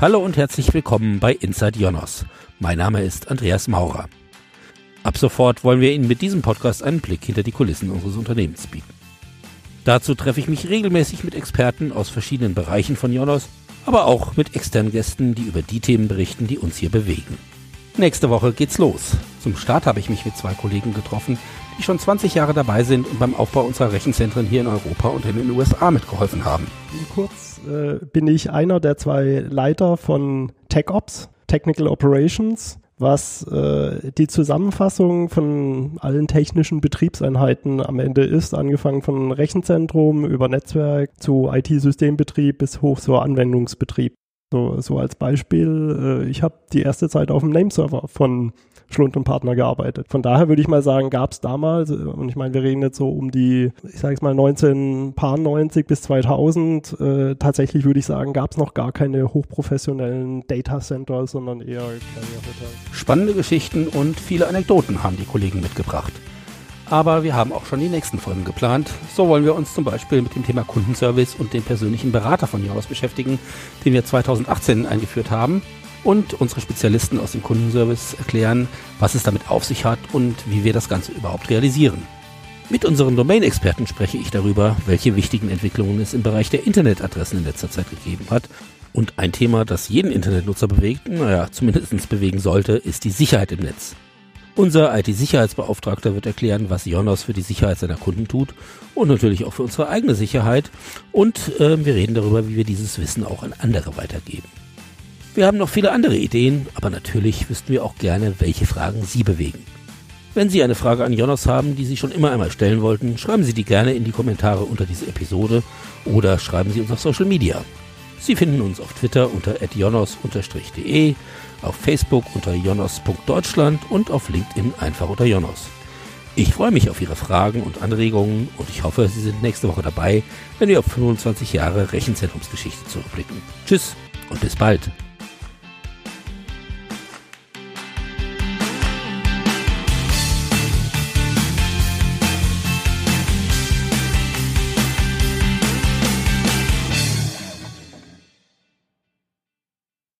Hallo und herzlich willkommen bei Inside Jonas. Mein Name ist Andreas Maurer. Ab sofort wollen wir Ihnen mit diesem Podcast einen Blick hinter die Kulissen unseres Unternehmens bieten. Dazu treffe ich mich regelmäßig mit Experten aus verschiedenen Bereichen von Jonas, aber auch mit externen Gästen, die über die Themen berichten, die uns hier bewegen. Nächste Woche geht's los. Zum Start habe ich mich mit zwei Kollegen getroffen, die schon 20 Jahre dabei sind und beim Aufbau unserer Rechenzentren hier in Europa und in den USA mitgeholfen haben. Kurz äh, bin ich einer der zwei Leiter von TechOps, Technical Operations, was äh, die Zusammenfassung von allen technischen Betriebseinheiten am Ende ist, angefangen von Rechenzentrum über Netzwerk zu IT-Systembetrieb bis hoch zur Anwendungsbetrieb. So, so als Beispiel, äh, ich habe die erste Zeit auf dem Nameserver von Schlund und Partner gearbeitet. Von daher würde ich mal sagen, gab es damals, äh, und ich meine, wir reden jetzt so um die, ich sage es mal 1990 bis 2000, äh, tatsächlich würde ich sagen, gab es noch gar keine hochprofessionellen Data Center, sondern eher kleine Hotels. Spannende Geschichten und viele Anekdoten haben die Kollegen mitgebracht. Aber wir haben auch schon die nächsten Folgen geplant. So wollen wir uns zum Beispiel mit dem Thema Kundenservice und dem persönlichen Berater von Jonas beschäftigen, den wir 2018 eingeführt haben. Und unsere Spezialisten aus dem Kundenservice erklären, was es damit auf sich hat und wie wir das Ganze überhaupt realisieren. Mit unseren Domain-Experten spreche ich darüber, welche wichtigen Entwicklungen es im Bereich der Internetadressen in letzter Zeit gegeben hat. Und ein Thema, das jeden Internetnutzer bewegt, naja, zumindest bewegen sollte, ist die Sicherheit im Netz. Unser IT-Sicherheitsbeauftragter wird erklären, was Jonas für die Sicherheit seiner Kunden tut und natürlich auch für unsere eigene Sicherheit. Und äh, wir reden darüber, wie wir dieses Wissen auch an andere weitergeben. Wir haben noch viele andere Ideen, aber natürlich wüssten wir auch gerne, welche Fragen Sie bewegen. Wenn Sie eine Frage an Jonas haben, die Sie schon immer einmal stellen wollten, schreiben Sie die gerne in die Kommentare unter diese Episode oder schreiben Sie uns auf Social Media. Sie finden uns auf Twitter unter jonas-de, auf Facebook unter jonas.deutschland und auf LinkedIn einfach unter Jonas. Ich freue mich auf Ihre Fragen und Anregungen und ich hoffe, Sie sind nächste Woche dabei, wenn wir auf 25 Jahre Rechenzentrumsgeschichte zurückblicken. Tschüss und bis bald.